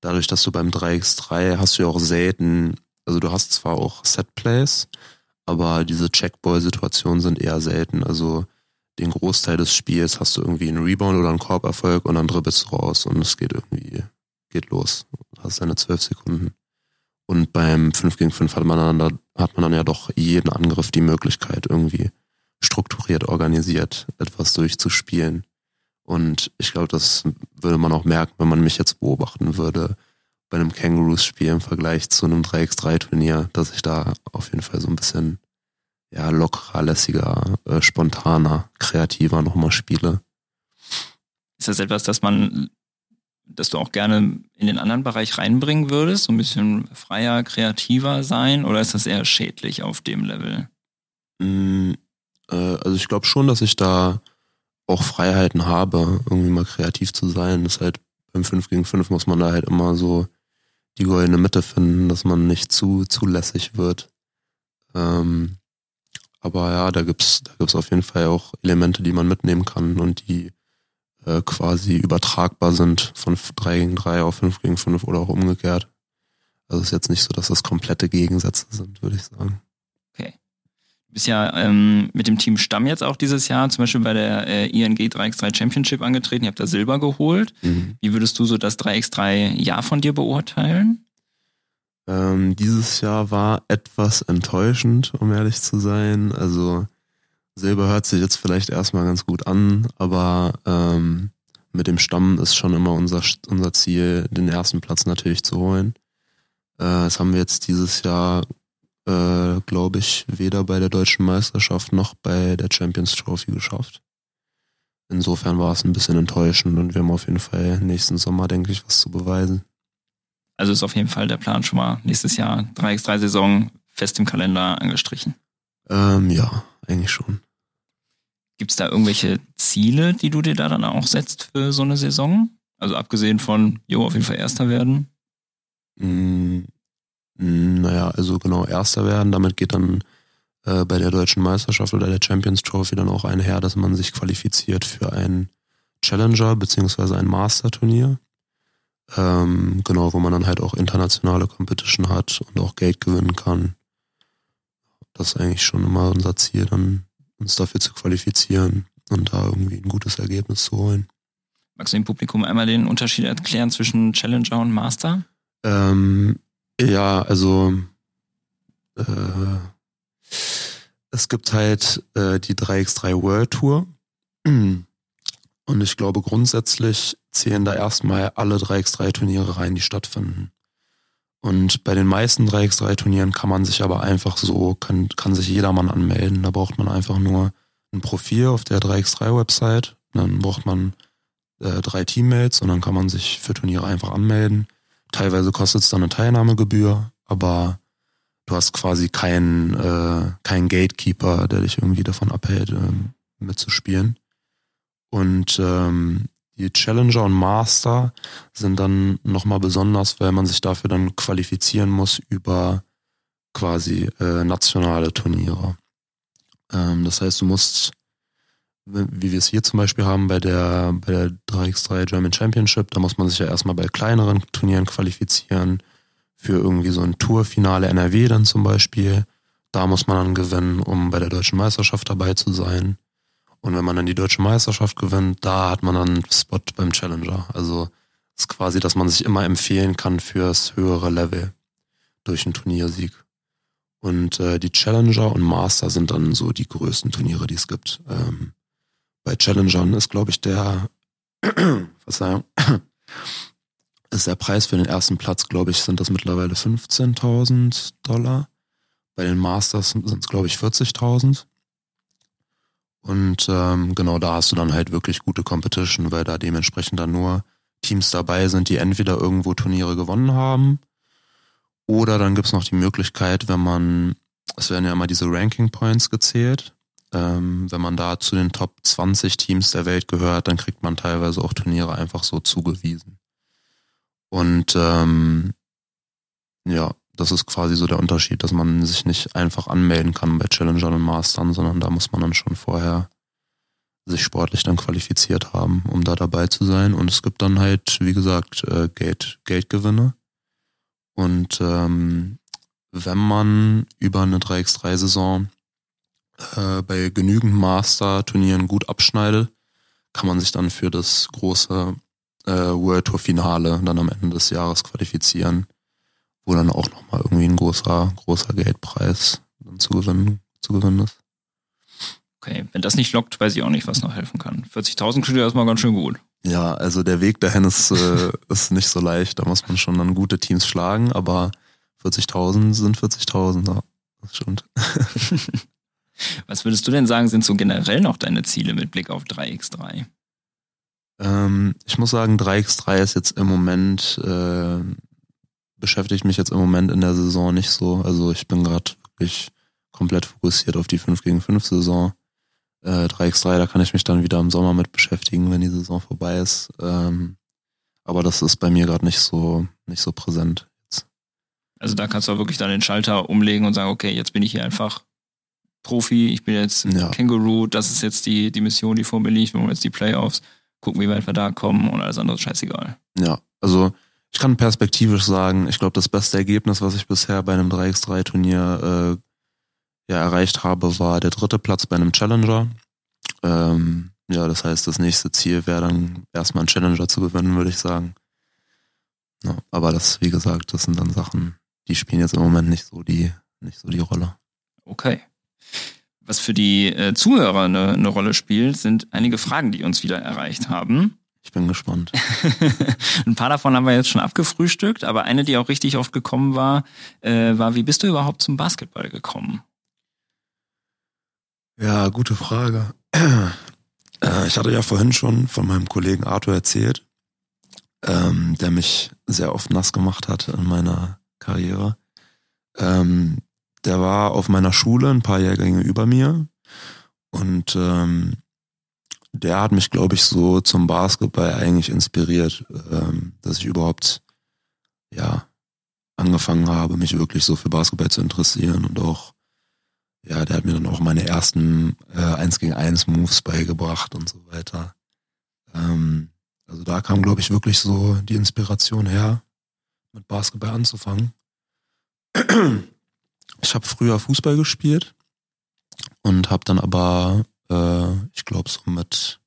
dadurch, dass du beim 3x3 hast du ja auch selten, also du hast zwar auch Setplays, aber diese Checkboy-Situationen sind eher selten. Also den Großteil des Spiels hast du irgendwie einen Rebound oder einen Korberfolg und dann dribbelst du raus und es geht irgendwie, geht los. Du hast deine zwölf Sekunden. Und beim 5 gegen 5 hat man, dann, hat man dann ja doch jeden Angriff die Möglichkeit, irgendwie strukturiert, organisiert etwas durchzuspielen. Und ich glaube, das würde man auch merken, wenn man mich jetzt beobachten würde bei einem Kangaroos-Spiel im Vergleich zu einem 3x3-Turnier, dass ich da auf jeden Fall so ein bisschen ja, lockerer, lässiger, äh, spontaner, kreativer nochmal spiele. Ist das etwas, das man, dass du auch gerne in den anderen Bereich reinbringen würdest? So ein bisschen freier, kreativer sein? Oder ist das eher schädlich auf dem Level? Mm, äh, also ich glaube schon, dass ich da auch Freiheiten habe, irgendwie mal kreativ zu sein. Ist halt beim 5 gegen 5 muss man da halt immer so die goldene Mitte finden, dass man nicht zu zulässig wird. Ähm, aber ja, da gibt's, da gibt's auf jeden Fall auch Elemente, die man mitnehmen kann und die äh, quasi übertragbar sind von 3 gegen 3 auf 5 gegen 5 oder auch umgekehrt. Also es ist jetzt nicht so, dass das komplette Gegensätze sind, würde ich sagen. Bist ja ähm, mit dem Team Stamm jetzt auch dieses Jahr zum Beispiel bei der äh, ING 3x3 Championship angetreten. Ihr habt da Silber geholt. Mhm. Wie würdest du so das 3x3 Jahr von dir beurteilen? Ähm, dieses Jahr war etwas enttäuschend, um ehrlich zu sein. Also Silber hört sich jetzt vielleicht erstmal ganz gut an, aber ähm, mit dem Stamm ist schon immer unser, unser Ziel, den ersten Platz natürlich zu holen. Äh, das haben wir jetzt dieses Jahr, äh, glaube ich, weder bei der deutschen Meisterschaft noch bei der Champions Trophy geschafft. Insofern war es ein bisschen enttäuschend und wir haben auf jeden Fall nächsten Sommer, denke ich, was zu beweisen. Also ist auf jeden Fall der Plan schon mal nächstes Jahr 3x3-Saison fest im Kalender angestrichen. Ähm, ja, eigentlich schon. Gibt es da irgendwelche Ziele, die du dir da dann auch setzt für so eine Saison? Also abgesehen von, jo, auf jeden Fall Erster werden? Mm, naja, also genau, Erster werden, damit geht dann äh, bei der deutschen Meisterschaft oder der Champions Trophy dann auch einher, dass man sich qualifiziert für ein Challenger beziehungsweise ein Master-Turnier. Ähm, genau, wo man dann halt auch internationale Competition hat und auch Geld gewinnen kann. Das ist eigentlich schon immer unser Ziel, dann uns dafür zu qualifizieren und da irgendwie ein gutes Ergebnis zu holen. Magst du dem Publikum einmal den Unterschied erklären zwischen Challenger und Master? Ähm, ja, also äh, es gibt halt äh, die 3x3 World Tour. Und ich glaube, grundsätzlich zählen da erstmal alle 3x3-Turniere rein, die stattfinden. Und bei den meisten 3x3-Turnieren kann man sich aber einfach so, kann, kann sich jedermann anmelden. Da braucht man einfach nur ein Profil auf der 3x3-Website. Dann braucht man äh, drei Teammates und dann kann man sich für Turniere einfach anmelden. Teilweise kostet es dann eine Teilnahmegebühr, aber du hast quasi keinen äh, keinen Gatekeeper, der dich irgendwie davon abhält, äh, mitzuspielen. Und ähm, die Challenger und Master sind dann nochmal besonders, weil man sich dafür dann qualifizieren muss über quasi äh, nationale Turniere. Ähm, das heißt, du musst, wie wir es hier zum Beispiel haben bei der, bei der 3x3 German Championship, da muss man sich ja erstmal bei kleineren Turnieren qualifizieren, für irgendwie so ein Tourfinale NRW dann zum Beispiel. Da muss man dann gewinnen, um bei der deutschen Meisterschaft dabei zu sein. Und wenn man dann die deutsche Meisterschaft gewinnt, da hat man dann einen Spot beim Challenger. Also ist quasi, dass man sich immer empfehlen kann fürs höhere Level durch einen Turniersieg. Und äh, die Challenger und Master sind dann so die größten Turniere, die es gibt. Ähm, bei Challengern ist, glaube ich, der Verzeihung, ist der Preis für den ersten Platz, glaube ich, sind das mittlerweile 15.000 Dollar. Bei den Masters sind es, glaube ich, 40.000. Und ähm, genau da hast du dann halt wirklich gute Competition, weil da dementsprechend dann nur Teams dabei sind, die entweder irgendwo Turniere gewonnen haben oder dann gibt's noch die Möglichkeit, wenn man, es werden ja immer diese Ranking Points gezählt, ähm, wenn man da zu den Top 20 Teams der Welt gehört, dann kriegt man teilweise auch Turniere einfach so zugewiesen. Und ähm, ja, das ist quasi so der Unterschied, dass man sich nicht einfach anmelden kann bei Challengern und Mastern, sondern da muss man dann schon vorher sich sportlich dann qualifiziert haben, um da dabei zu sein. Und es gibt dann halt, wie gesagt, äh, Geld, Geldgewinne. Und ähm, wenn man über eine 3x3-Saison äh, bei genügend Master-Turnieren gut abschneide, kann man sich dann für das große äh, World Tour Finale dann am Ende des Jahres qualifizieren, wo dann auch nochmal irgendwie ein großer, großer Geldpreis dann zu gewinnen, zu gewinnen ist. Okay, wenn das nicht lockt, weiß ich auch nicht, was noch helfen kann. 40.000 klingt ja erstmal ganz schön gut. Ja, also der Weg dahin ist, äh, ist nicht so leicht. Da muss man schon dann gute Teams schlagen, aber 40.000 sind 40.000, ja, das stimmt. Was würdest du denn sagen, sind so generell noch deine Ziele mit Blick auf 3x3? Ähm, ich muss sagen, 3x3 ist jetzt im Moment, äh, beschäftigt mich jetzt im Moment in der Saison nicht so. Also ich bin gerade wirklich komplett fokussiert auf die 5 gegen 5 Saison. Äh, 3x3, da kann ich mich dann wieder im Sommer mit beschäftigen, wenn die Saison vorbei ist. Ähm, aber das ist bei mir gerade nicht so, nicht so präsent. Also da kannst du auch wirklich dann den Schalter umlegen und sagen, okay, jetzt bin ich hier einfach Profi, ich bin jetzt Ja. Känguru, das ist jetzt die, die Mission, die vor mir liegt, wir wollen jetzt die Playoffs, gucken, wie weit wir da kommen und alles andere ist scheißegal. Ja, also ich kann perspektivisch sagen, ich glaube, das beste Ergebnis, was ich bisher bei einem 3x3-Turnier äh, ja, erreicht habe, war der dritte Platz bei einem Challenger. Ähm, ja, das heißt, das nächste Ziel wäre dann erstmal einen Challenger zu gewinnen, würde ich sagen. Ja, aber das, wie gesagt, das sind dann Sachen, die spielen jetzt im Moment nicht so die, nicht so die Rolle. Okay. Was für die äh, Zuhörer eine, eine Rolle spielt, sind einige Fragen, die uns wieder erreicht haben. Ich bin gespannt. Ein paar davon haben wir jetzt schon abgefrühstückt, aber eine, die auch richtig oft gekommen war, äh, war, wie bist du überhaupt zum Basketball gekommen? Ja, gute Frage. Äh, Ich hatte ja vorhin schon von meinem Kollegen Arthur erzählt, ähm, der mich sehr oft nass gemacht hat in meiner Karriere. Ähm, der war auf meiner Schule ein paar Jahrgänge über mir und ähm, der hat mich, glaube ich, so zum Basketball eigentlich inspiriert, ähm, dass ich überhaupt ja angefangen habe, mich wirklich so für Basketball zu interessieren und auch ja, der hat mir dann auch meine ersten äh, 1 gegen 1 Moves beigebracht und so weiter. Ähm, also da kam, glaube ich, wirklich so die Inspiration her, mit Basketball anzufangen. Ich habe früher Fußball gespielt und habe dann aber, äh, ich glaube, so mit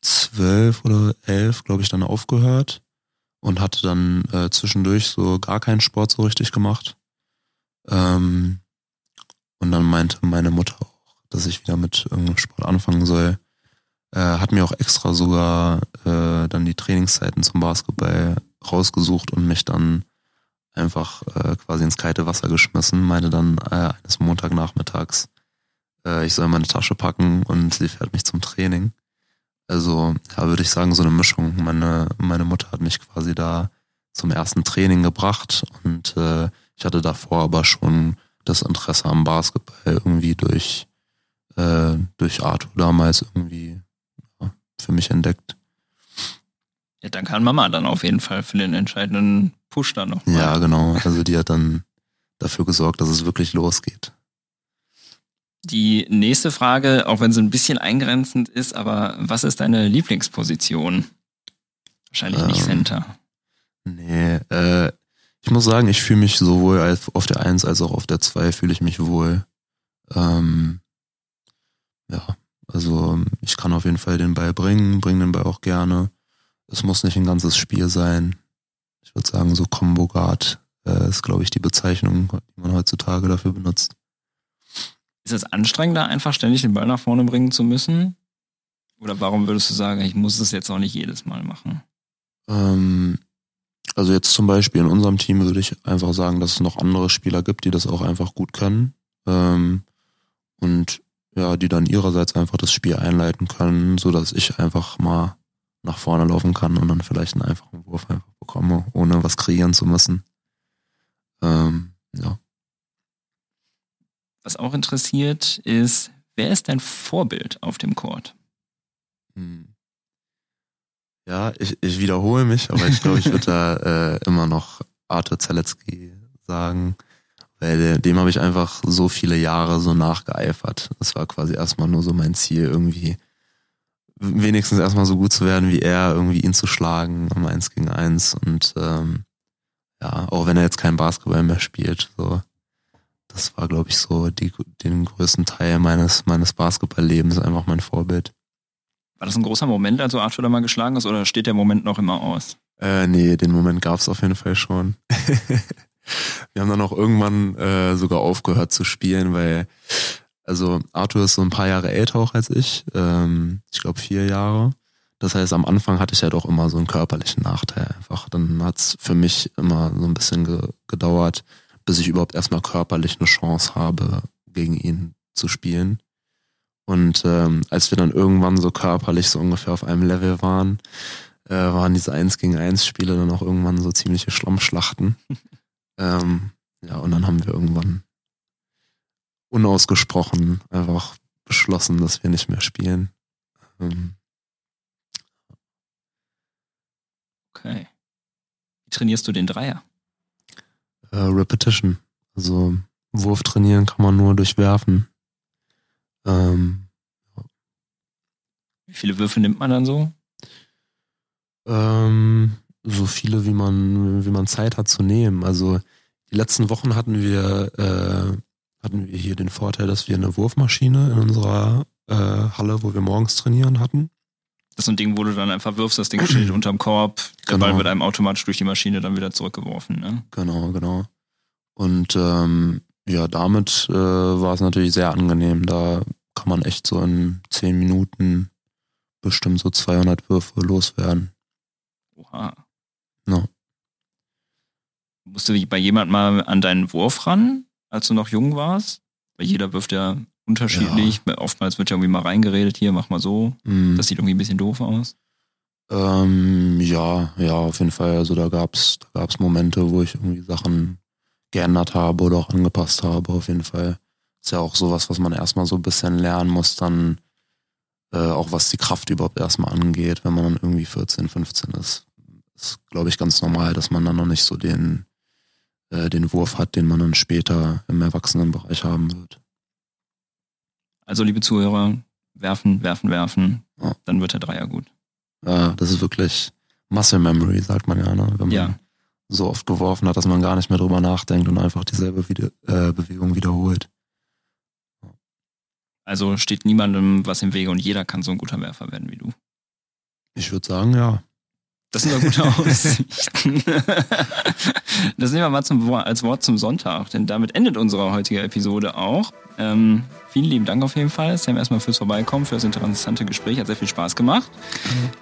zwölf oder elf, glaube ich, dann aufgehört und hatte dann äh, zwischendurch so gar keinen Sport so richtig gemacht. Ähm, und dann meinte meine Mutter auch, dass ich wieder mit irgendeinem Sport anfangen soll. Äh, hat mir auch extra sogar äh, dann die Trainingszeiten zum Basketball rausgesucht und mich dann einfach äh, quasi ins kalte Wasser geschmissen. Meinte dann äh, eines Montagnachmittags, äh, ich soll meine Tasche packen und sie fährt mich zum Training. Also, ja, würde ich sagen, so eine Mischung. Meine, meine Mutter hat mich quasi da zum ersten Training gebracht und äh, ich hatte davor aber schon das Interesse am Basketball irgendwie durch, äh, durch Arthur damals irgendwie ja, für mich entdeckt. Ja, dann kann Mama dann auf jeden Fall für den entscheidenden Push dann noch. Ja, genau. Also die hat dann dafür gesorgt, dass es wirklich losgeht. Die nächste Frage, auch wenn sie ein bisschen eingrenzend ist, aber was ist deine Lieblingsposition? Wahrscheinlich nicht Ähm, Center. Nee, äh, ich muss sagen, ich fühle mich sowohl auf der 1 als auch auf der 2 fühle ich mich wohl. Ähm, ja, also ich kann auf jeden Fall den Ball bringen, bringe den Ball auch gerne. Es muss nicht ein ganzes Spiel sein. Ich würde sagen, so Combo Guard äh, ist, glaube ich, die Bezeichnung, die man heutzutage dafür benutzt. Ist es anstrengender, einfach ständig den Ball nach vorne bringen zu müssen? Oder warum würdest du sagen, ich muss es jetzt auch nicht jedes Mal machen? Ähm, also jetzt zum Beispiel in unserem Team würde ich einfach sagen, dass es noch andere Spieler gibt, die das auch einfach gut können. Ähm, und ja, die dann ihrerseits einfach das Spiel einleiten können, so dass ich einfach mal nach vorne laufen kann und dann vielleicht einen einfachen Wurf einfach bekomme, ohne was kreieren zu müssen. Ähm, ja. Was auch interessiert ist, wer ist dein Vorbild auf dem Court? Hm. Ja, ich, ich wiederhole mich, aber ich glaube, ich würde da äh, immer noch Arthur Zaletzky sagen, weil dem habe ich einfach so viele Jahre so nachgeeifert. Das war quasi erstmal nur so mein Ziel, irgendwie wenigstens erstmal so gut zu werden wie er, irgendwie ihn zu schlagen am Eins gegen Eins und ähm, ja, auch wenn er jetzt kein Basketball mehr spielt, so das war, glaube ich, so die, den größten Teil meines, meines Basketballlebens, einfach mein Vorbild. War das ein großer Moment, als du Arthur da mal geschlagen hast, oder steht der Moment noch immer aus? Äh, nee, den Moment gab es auf jeden Fall schon. Wir haben dann auch irgendwann äh, sogar aufgehört zu spielen, weil, also Arthur ist so ein paar Jahre älter auch als ich, ähm, ich glaube vier Jahre. Das heißt, am Anfang hatte ich ja doch immer so einen körperlichen Nachteil einfach. Dann hat's für mich immer so ein bisschen ge gedauert, bis ich überhaupt erstmal körperlich eine Chance habe, gegen ihn zu spielen. Und ähm, als wir dann irgendwann so körperlich so ungefähr auf einem Level waren, äh, waren diese 1 gegen 1 Spiele dann auch irgendwann so ziemliche Schlammschlachten. ähm, ja, und dann haben wir irgendwann unausgesprochen einfach beschlossen, dass wir nicht mehr spielen. Ähm, okay. Wie trainierst du den Dreier? Äh, Repetition. Also Wurf trainieren kann man nur durch Werfen. Ähm, Wie viele Würfe nimmt man dann so? Ähm, so viele, wie man, wie man Zeit hat zu nehmen. Also die letzten Wochen hatten wir, äh, hatten wir hier den Vorteil, dass wir eine Wurfmaschine in unserer äh, Halle, wo wir morgens trainieren, hatten. Das ist ein Ding, wo du dann einfach wirfst, das Ding steht unterm Korb, der Genau. Ball wird einem automatisch durch die Maschine dann wieder zurückgeworfen. Ne? Genau, genau. Und ähm, ja, damit äh, war es natürlich sehr angenehm. Da kann man echt so in zehn Minuten bestimmt so 200 Würfe loswerden. Oha. Ja. Musst du bei jemand mal an deinen Wurf ran, als du noch jung warst? Weil jeder wirft ja unterschiedlich. Oftmals wird ja irgendwie mal reingeredet, hier, mach mal so. Mm. Das sieht irgendwie ein bisschen doof aus. Ähm, ja, ja, auf jeden Fall. Also da gab's, da gab's Momente, wo ich irgendwie Sachen geändert habe oder auch angepasst habe, auf jeden Fall. Ist ja auch sowas, was man erstmal so ein bisschen lernen muss, dann äh, auch was die Kraft überhaupt erstmal angeht, wenn man dann irgendwie 14, 15 ist. Ist, glaube ich, ganz normal, dass man dann noch nicht so den, äh, den Wurf hat, den man dann später im Erwachsenenbereich haben wird. Also, liebe Zuhörer, werfen, werfen, werfen. Ja. Dann wird der Dreier gut. Ja, das ist wirklich Muscle Memory, sagt man ja, ne? Wenn man Ja. so oft geworfen hat, dass man gar nicht mehr drüber nachdenkt und einfach dieselbe wieder, äh, Bewegung wiederholt. Also steht niemandem was im Wege und jeder kann so ein guter Werfer werden wie du. Ich würde sagen, ja. Das sind doch gute Aussichten. das nehmen wir mal zum, als Wort zum Sonntag, denn damit endet unsere heutige Episode auch. Ähm, vielen lieben Dank auf jeden Fall, Sam, erstmal fürs Vorbeikommen, für das interessante Gespräch. Hat sehr viel Spaß gemacht.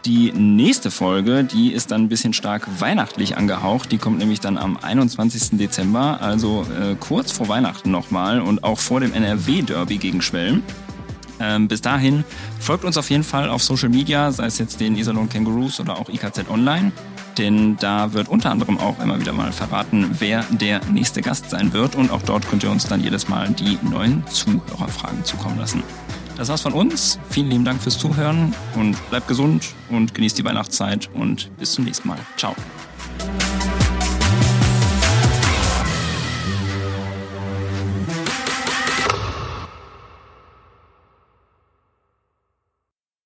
Die nächste Folge, die ist dann ein bisschen stark weihnachtlich angehaucht. Die kommt nämlich dann am 21. Dezember, also äh, kurz vor Weihnachten nochmal und auch vor dem NRW-Derby gegen Schwelm. Ähm, bis dahin folgt uns auf jeden Fall auf Social Media, sei es jetzt den Iserlohn Kangaroos oder auch IKZ Online. Denn da wird unter anderem auch immer wieder mal verraten, wer der nächste Gast sein wird. Und auch dort könnt ihr uns dann jedes Mal die neuen Zuhörerfragen zukommen lassen. Das war's von uns. Vielen lieben Dank fürs Zuhören und bleibt gesund und genießt die Weihnachtszeit und bis zum nächsten Mal. Ciao.